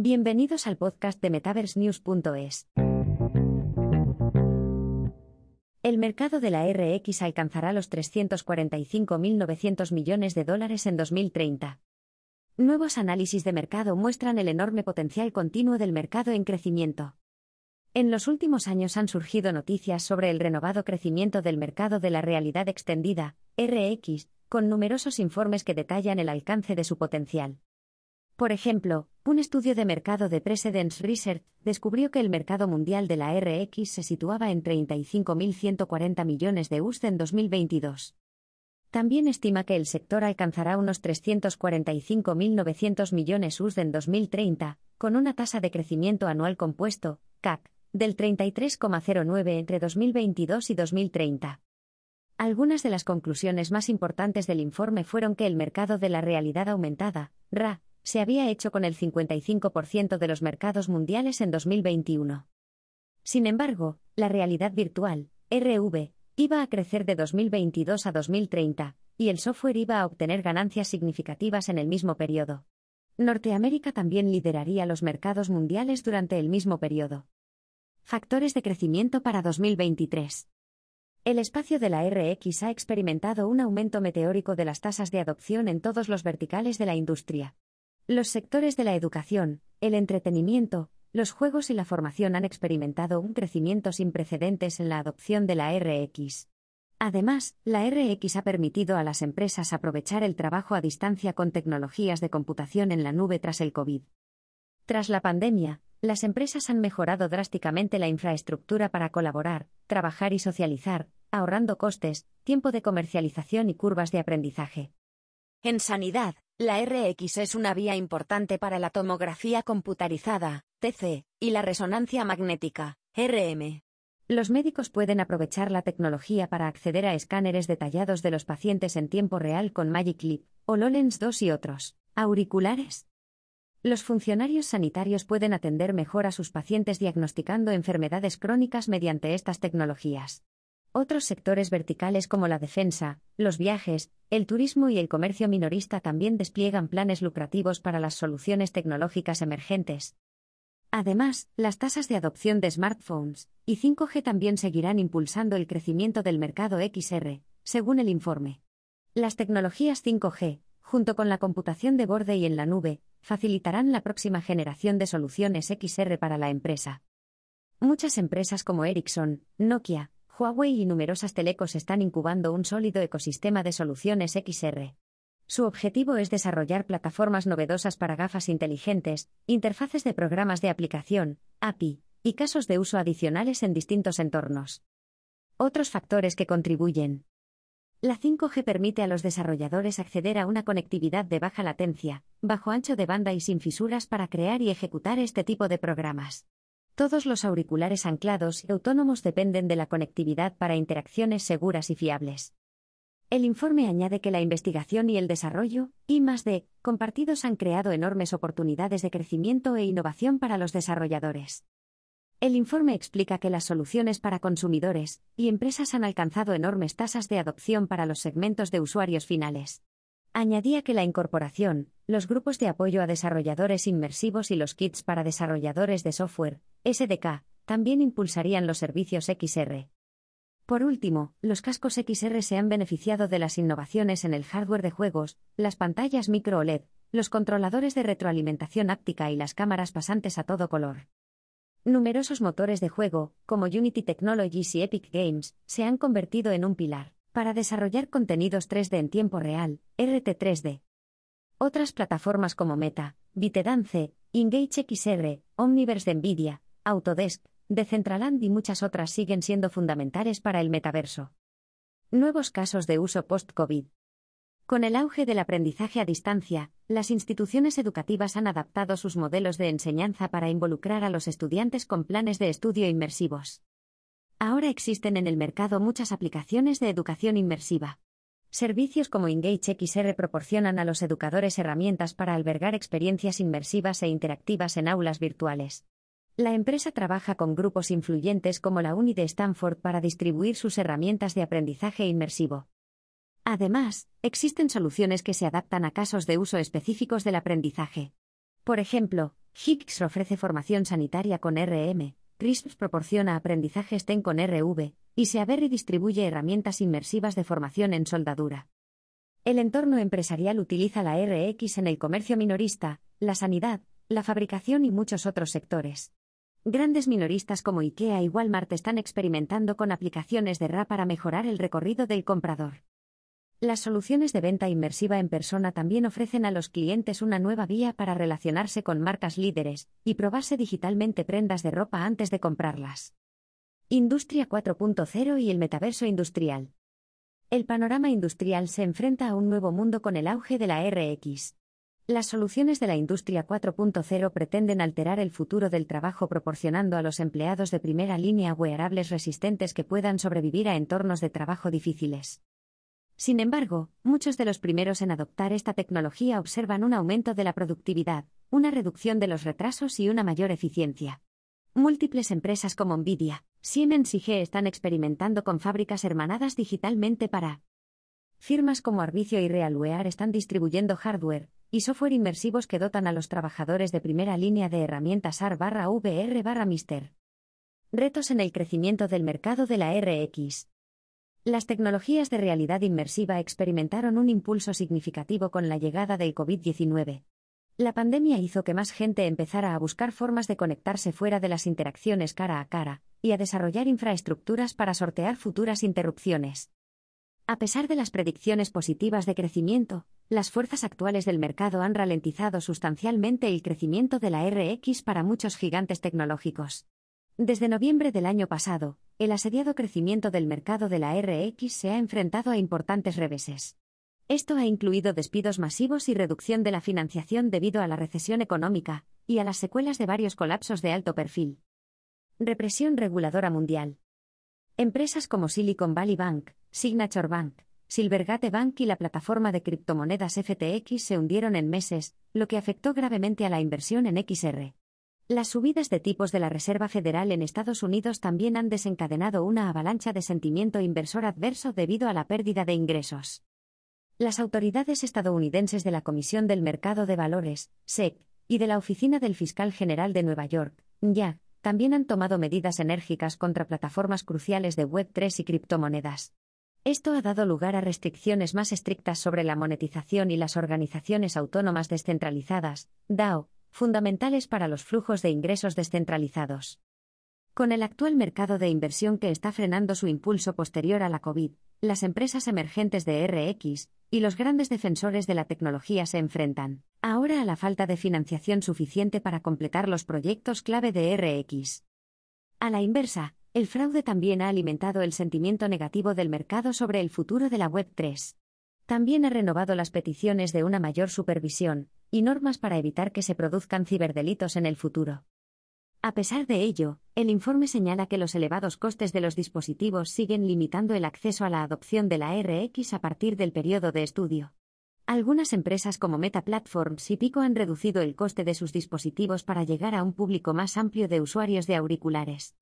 Bienvenidos al podcast de MetaverseNews.es. El mercado de la RX alcanzará los 345.900 millones de dólares en 2030. Nuevos análisis de mercado muestran el enorme potencial continuo del mercado en crecimiento. En los últimos años han surgido noticias sobre el renovado crecimiento del mercado de la realidad extendida, RX, con numerosos informes que detallan el alcance de su potencial. Por ejemplo, un estudio de mercado de Precedence Research descubrió que el mercado mundial de la RX se situaba en 35.140 millones de USD en 2022. También estima que el sector alcanzará unos 345.900 millones USD en 2030, con una tasa de crecimiento anual compuesto, CAC, del 33,09 entre 2022 y 2030. Algunas de las conclusiones más importantes del informe fueron que el mercado de la realidad aumentada, RA, se había hecho con el 55% de los mercados mundiales en 2021. Sin embargo, la realidad virtual, RV, iba a crecer de 2022 a 2030, y el software iba a obtener ganancias significativas en el mismo periodo. Norteamérica también lideraría los mercados mundiales durante el mismo periodo. Factores de crecimiento para 2023. El espacio de la RX ha experimentado un aumento meteórico de las tasas de adopción en todos los verticales de la industria. Los sectores de la educación, el entretenimiento, los juegos y la formación han experimentado un crecimiento sin precedentes en la adopción de la RX. Además, la RX ha permitido a las empresas aprovechar el trabajo a distancia con tecnologías de computación en la nube tras el COVID. Tras la pandemia, las empresas han mejorado drásticamente la infraestructura para colaborar, trabajar y socializar, ahorrando costes, tiempo de comercialización y curvas de aprendizaje. En sanidad, la RX es una vía importante para la tomografía computarizada, TC, y la resonancia magnética, RM. Los médicos pueden aprovechar la tecnología para acceder a escáneres detallados de los pacientes en tiempo real con Magic Leap, HoloLens 2 y otros. Auriculares. Los funcionarios sanitarios pueden atender mejor a sus pacientes diagnosticando enfermedades crónicas mediante estas tecnologías. Otros sectores verticales como la defensa, los viajes, el turismo y el comercio minorista también despliegan planes lucrativos para las soluciones tecnológicas emergentes. Además, las tasas de adopción de smartphones y 5G también seguirán impulsando el crecimiento del mercado XR, según el informe. Las tecnologías 5G, junto con la computación de borde y en la nube, facilitarán la próxima generación de soluciones XR para la empresa. Muchas empresas como Ericsson, Nokia, Huawei y numerosas telecos están incubando un sólido ecosistema de soluciones XR. Su objetivo es desarrollar plataformas novedosas para gafas inteligentes, interfaces de programas de aplicación, API, y casos de uso adicionales en distintos entornos. Otros factores que contribuyen. La 5G permite a los desarrolladores acceder a una conectividad de baja latencia, bajo ancho de banda y sin fisuras para crear y ejecutar este tipo de programas. Todos los auriculares anclados y autónomos dependen de la conectividad para interacciones seguras y fiables. El informe añade que la investigación y el desarrollo, y más de, compartidos han creado enormes oportunidades de crecimiento e innovación para los desarrolladores. El informe explica que las soluciones para consumidores y empresas han alcanzado enormes tasas de adopción para los segmentos de usuarios finales. Añadía que la incorporación, los grupos de apoyo a desarrolladores inmersivos y los kits para desarrolladores de software, SDK, también impulsarían los servicios XR. Por último, los cascos XR se han beneficiado de las innovaciones en el hardware de juegos, las pantallas micro OLED, los controladores de retroalimentación áptica y las cámaras pasantes a todo color. Numerosos motores de juego, como Unity Technologies y Epic Games, se han convertido en un pilar para desarrollar contenidos 3D en tiempo real, RT3D. Otras plataformas como Meta, ByteDance, Engage XR, Omniverse de Nvidia, Autodesk, Decentraland y muchas otras siguen siendo fundamentales para el metaverso. Nuevos casos de uso post-COVID. Con el auge del aprendizaje a distancia, las instituciones educativas han adaptado sus modelos de enseñanza para involucrar a los estudiantes con planes de estudio inmersivos. Ahora existen en el mercado muchas aplicaciones de educación inmersiva. Servicios como Engage XR proporcionan a los educadores herramientas para albergar experiencias inmersivas e interactivas en aulas virtuales. La empresa trabaja con grupos influyentes como la Uni de Stanford para distribuir sus herramientas de aprendizaje inmersivo. Además, existen soluciones que se adaptan a casos de uso específicos del aprendizaje. Por ejemplo, Hicks ofrece formación sanitaria con RM, CRISPS proporciona aprendizaje STEM con RV, y Seaberry distribuye herramientas inmersivas de formación en soldadura. El entorno empresarial utiliza la RX en el comercio minorista, la sanidad, la fabricación y muchos otros sectores. Grandes minoristas como IKEA y Walmart están experimentando con aplicaciones de RA para mejorar el recorrido del comprador. Las soluciones de venta inmersiva en persona también ofrecen a los clientes una nueva vía para relacionarse con marcas líderes y probarse digitalmente prendas de ropa antes de comprarlas. Industria 4.0 y el metaverso industrial. El panorama industrial se enfrenta a un nuevo mundo con el auge de la RX. Las soluciones de la Industria 4.0 pretenden alterar el futuro del trabajo proporcionando a los empleados de primera línea wearables resistentes que puedan sobrevivir a entornos de trabajo difíciles. Sin embargo, muchos de los primeros en adoptar esta tecnología observan un aumento de la productividad, una reducción de los retrasos y una mayor eficiencia. Múltiples empresas como Nvidia, Siemens y G están experimentando con fábricas hermanadas digitalmente para. Firmas como Arbicio y Realwear están distribuyendo hardware y software inmersivos que dotan a los trabajadores de primera línea de herramientas AR/VR/Mister. Retos en el crecimiento del mercado de la RX. Las tecnologías de realidad inmersiva experimentaron un impulso significativo con la llegada del COVID-19. La pandemia hizo que más gente empezara a buscar formas de conectarse fuera de las interacciones cara a cara, y a desarrollar infraestructuras para sortear futuras interrupciones. A pesar de las predicciones positivas de crecimiento, las fuerzas actuales del mercado han ralentizado sustancialmente el crecimiento de la RX para muchos gigantes tecnológicos. Desde noviembre del año pasado, el asediado crecimiento del mercado de la RX se ha enfrentado a importantes reveses. Esto ha incluido despidos masivos y reducción de la financiación debido a la recesión económica y a las secuelas de varios colapsos de alto perfil. Represión reguladora mundial. Empresas como Silicon Valley Bank, Signature Bank, Silvergate Bank y la plataforma de criptomonedas FTX se hundieron en meses, lo que afectó gravemente a la inversión en XR. Las subidas de tipos de la Reserva Federal en Estados Unidos también han desencadenado una avalancha de sentimiento inversor adverso debido a la pérdida de ingresos. Las autoridades estadounidenses de la Comisión del Mercado de Valores, SEC, y de la Oficina del Fiscal General de Nueva York, ya, también han tomado medidas enérgicas contra plataformas cruciales de Web3 y criptomonedas. Esto ha dado lugar a restricciones más estrictas sobre la monetización y las organizaciones autónomas descentralizadas, DAO, fundamentales para los flujos de ingresos descentralizados. Con el actual mercado de inversión que está frenando su impulso posterior a la COVID, las empresas emergentes de RX y los grandes defensores de la tecnología se enfrentan ahora a la falta de financiación suficiente para completar los proyectos clave de RX. A la inversa, el fraude también ha alimentado el sentimiento negativo del mercado sobre el futuro de la Web3. También ha renovado las peticiones de una mayor supervisión, y normas para evitar que se produzcan ciberdelitos en el futuro. A pesar de ello, el informe señala que los elevados costes de los dispositivos siguen limitando el acceso a la adopción de la RX a partir del periodo de estudio. Algunas empresas como Meta Platforms y Pico han reducido el coste de sus dispositivos para llegar a un público más amplio de usuarios de auriculares.